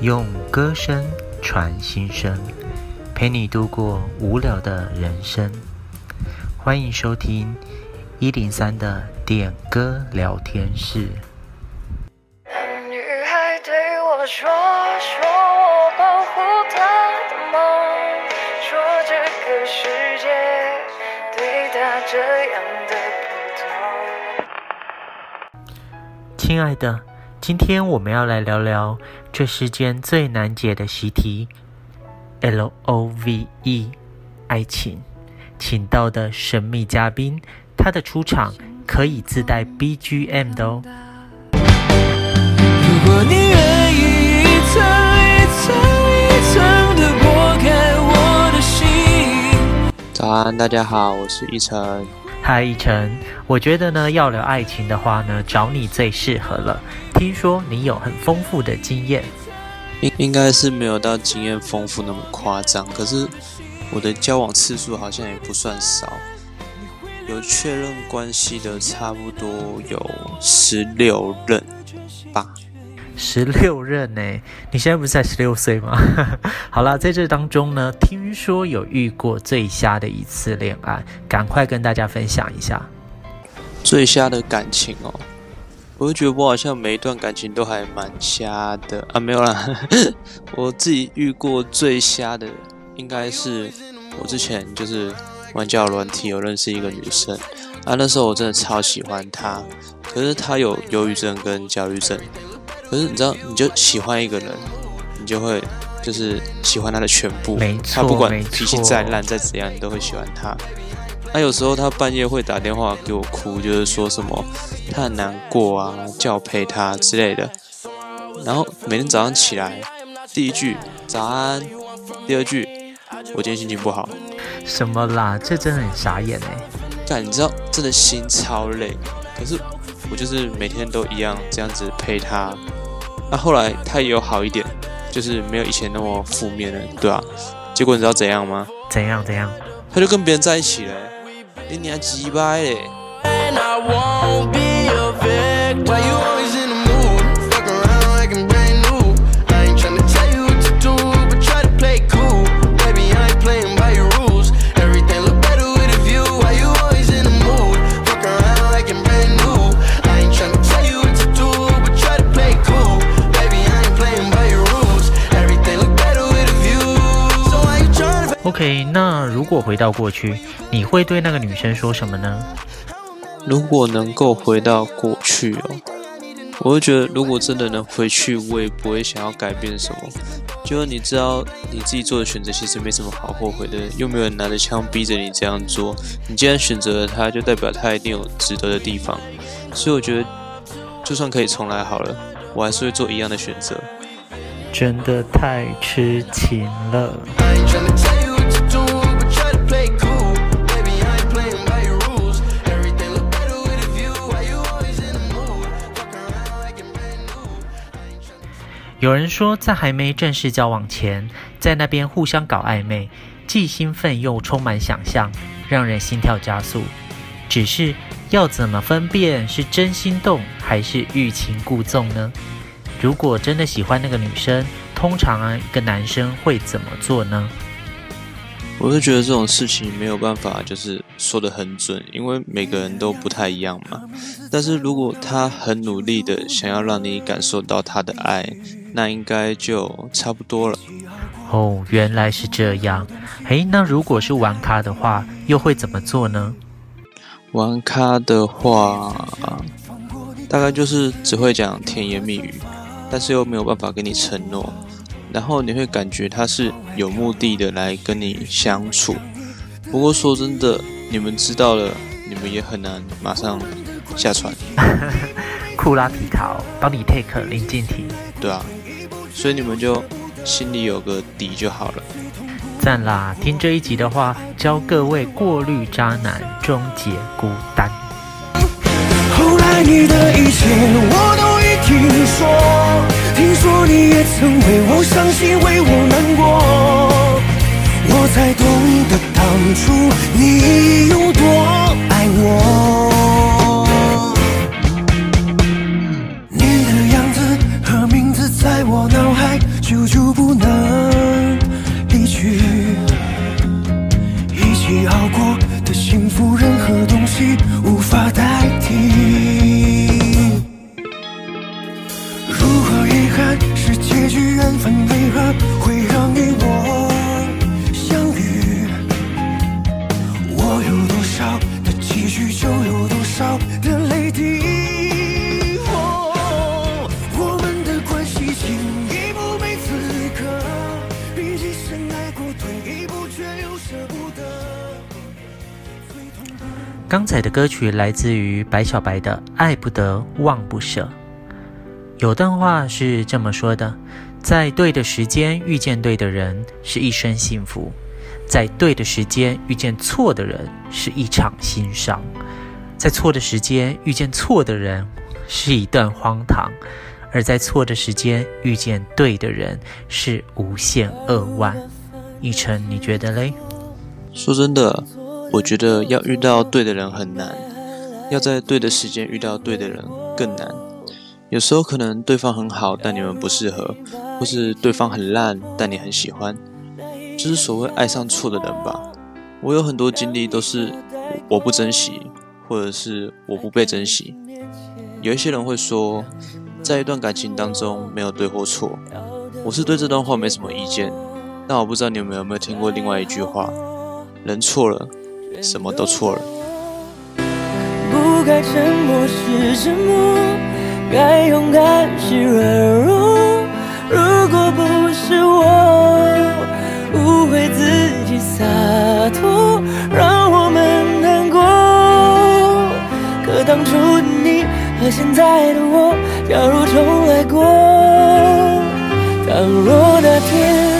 用歌声传心声，陪你度过无聊的人生。欢迎收听一零三的点歌聊天室。女孩对我说，说我保护她的梦，说这个世界对她这样的不同。亲爱的。今天我们要来聊聊这世间最难解的习题，L O V E，爱情。请到的神秘嘉宾，他的出场可以自带 B G M 的哦。如果你愿意一层一层一层的剥开我的心。早安，大家好，我是一晨。嗨，一晨，我觉得呢，要聊爱情的话呢，找你最适合了。听说你有很丰富的经验，应应该是没有到经验丰富那么夸张，可是我的交往次数好像也不算少，有确认关系的差不多有十六任吧。十六任呢？你现在不是才十六岁吗？好啦，在这当中呢，听说有遇过最瞎的一次恋爱，赶快跟大家分享一下最瞎的感情哦。我就觉得我好像每一段感情都还蛮瞎的啊，没有啦，我自己遇过最瞎的应该是我之前就是玩交友软体，有认识一个女生啊，那时候我真的超喜欢她，可是她有忧郁症跟焦虑症，可是你知道，你就喜欢一个人，你就会就是喜欢他的全部，没错，他不管脾气再烂再怎样，你都会喜欢他。那、啊、有时候他半夜会打电话给我哭，就是说什么他很难过啊，叫我陪他之类的。然后每天早上起来，第一句早安，第二句我今天心情不好。什么啦？这真的很傻眼哎！但你知道，真的心超累。可是我就是每天都一样这样子陪他。那、啊、后来他也有好一点，就是没有以前那么负面了，对啊。结果你知道怎样吗？怎样怎样？他就跟别人在一起了。你娘鸡掰嘞！OK，那如果回到过去，你会对那个女生说什么呢？如果能够回到过去哦，我会觉得，如果真的能回去，我也不会想要改变什么。就是你知道你自己做的选择其实没什么好后悔的，又没有人拿着枪逼着你这样做。你既然选择了他，就代表他一定有值得的地方。所以我觉得，就算可以重来好了，我还是会做一样的选择。真的太痴情了。有人说，在还没正式交往前，在那边互相搞暧昧，既兴奋又充满想象，让人心跳加速。只是要怎么分辨是真心动还是欲擒故纵呢？如果真的喜欢那个女生，通常啊，一个男生会怎么做呢？我是觉得这种事情没有办法，就是说得很准，因为每个人都不太一样嘛。但是如果他很努力的想要让你感受到他的爱，那应该就差不多了。哦，原来是这样。诶，那如果是玩咖的话，又会怎么做呢？玩咖的话，大概就是只会讲甜言蜜语，但是又没有办法给你承诺，然后你会感觉他是有目的的来跟你相处。不过说真的，你们知道了，你们也很难马上下船。库拉皮卡哦，帮你 take 林静婷。对啊。所以你们就心里有个底就好了。赞啦！听这一集的话，教各位过滤渣男，终结孤单。后来你的一切我都已听说，听说你也曾为我伤心，为我难过，我才懂得当初你有多爱我。刚才的歌曲来自于白小白的爱不得忘不舍。有段话是这么说的在对的时间遇见对的人是一生幸福在对的时间遇见错的人是一场心伤在错的时间遇见错的人是一段荒唐而在错的时间遇见对的人是无限扼腕。一晨，你觉得嘞？说真的。我觉得要遇到对的人很难，要在对的时间遇到对的人更难。有时候可能对方很好，但你们不适合；或是对方很烂，但你很喜欢。就是所谓爱上错的人吧。我有很多经历都是我不珍惜，或者是我不被珍惜。有一些人会说，在一段感情当中没有对或错。我是对这段话没什么意见，但我不知道你们有没有听过另外一句话：人错了。什么都错了。不该沉默是沉默，该勇敢是软弱。如果不是我误会自己洒脱，让我们难过。可当初的你和现在的我，假如重来过，倘若那天。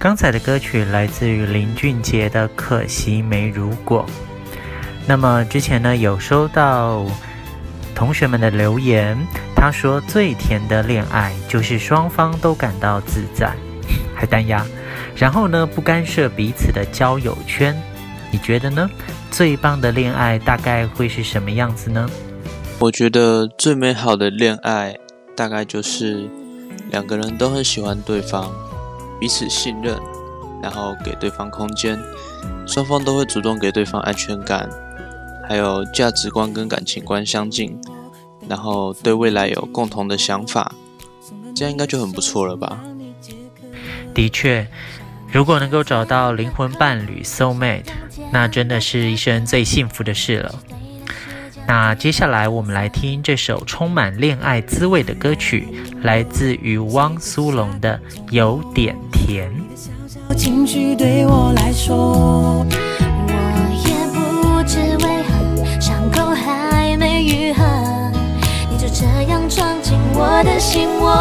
刚才的歌曲来自于林俊杰的《可惜没如果》。那么之前呢，有收到同学们的留言，他说最甜的恋爱就是双方都感到自在，还单押，然后呢，不干涉彼此的交友圈。你觉得呢？最棒的恋爱大概会是什么样子呢？我觉得最美好的恋爱大概就是两个人都很喜欢对方。彼此信任，然后给对方空间，双方都会主动给对方安全感，还有价值观跟感情观相近，然后对未来有共同的想法，这样应该就很不错了吧？的确，如果能够找到灵魂伴侣 （soul mate），那真的是一生最幸福的事了。那接下来我们来听这首充满恋爱滋味的歌曲，来自于汪苏泷的《有点甜》。情绪对我来说，我也不知为何，伤口还没愈合，你就这样闯进我的心窝。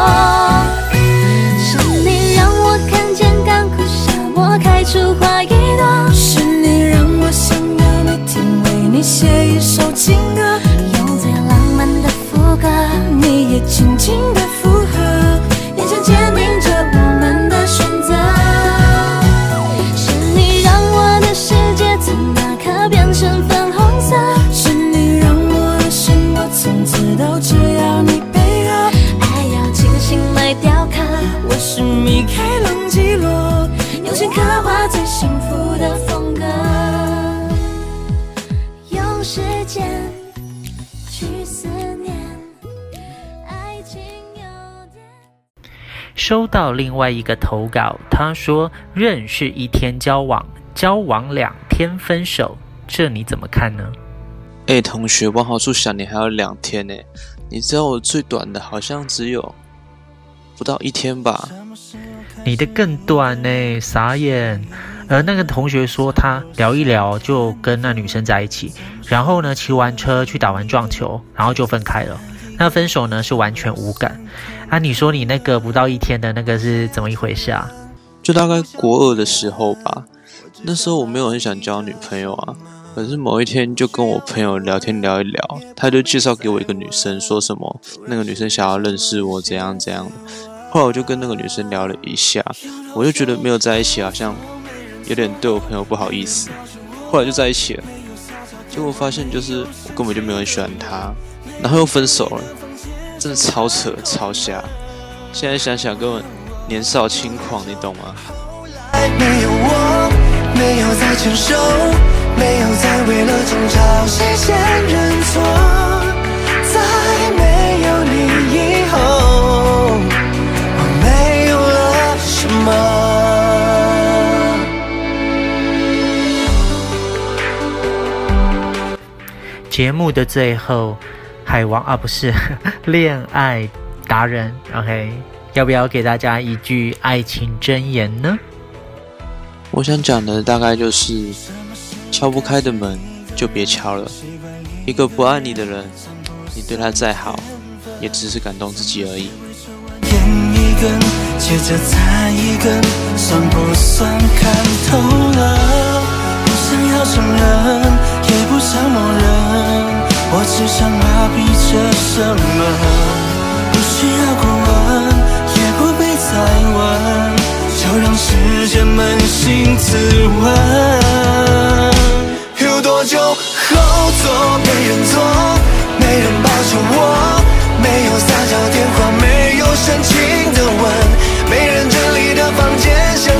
是你让我看见干枯沙漠开出花一朵，你写一首情歌，用最浪漫的副歌，你也轻轻的。收到另外一个投稿，他说认识一天交往，交往两天分手，这你怎么看呢？哎，同学，往好处想，你还有两天呢。你知道我最短的好像只有不到一天吧？你的更短呢，傻眼。而那个同学说他聊一聊就跟那女生在一起，然后呢骑完车去打完撞球，然后就分开了。那分手呢是完全无感。啊，你说你那个不到一天的那个是怎么一回事啊？就大概国二的时候吧，那时候我没有很想交女朋友啊，可是某一天就跟我朋友聊天聊一聊，他就介绍给我一个女生，说什么那个女生想要认识我怎样怎样的。后来我就跟那个女生聊了一下，我就觉得没有在一起好像有点对我朋友不好意思，后来就在一起了。结果发现就是我根本就没有很喜欢她，然后又分手了。真的超扯超瞎。现在想想根本年少轻狂，你懂吗？没有我，没有再，没有再为了争吵谁先认错，没有你以后，我没有了什么。节目的最后，海王啊，不是 恋爱达人，OK，要不要给大家一句爱情箴言呢？我想讲的大概就是，敲不开的门就别敲了。一个不爱你的人，你对他再好，也只是感动自己而已。一根接着再一根，算不算看透了？不想要承认，也不只想麻痹着什么？不需要过问，也不必再问，就让时间扪心自问。有多久后座没人坐，没人抱着我，没有撒娇电话，没有深情的吻，没人整理的房间像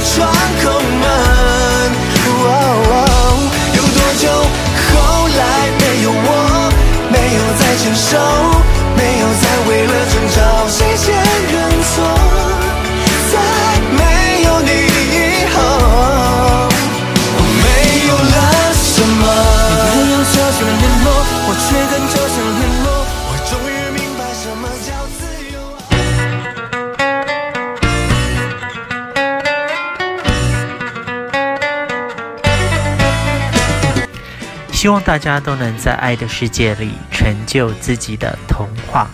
希望大家都能在爱的世界里成就自己的童话。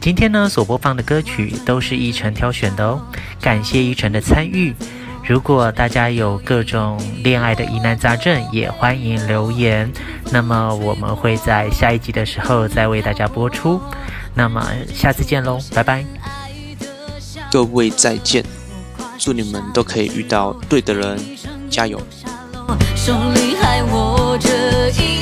今天呢，所播放的歌曲都是依晨挑选的哦，感谢依晨的参与。如果大家有各种恋爱的疑难杂症，也欢迎留言。那么我们会在下一集的时候再为大家播出。那么下次见喽，拜拜。各位再见，祝你们都可以遇到对的人，加油。手里还 allergies.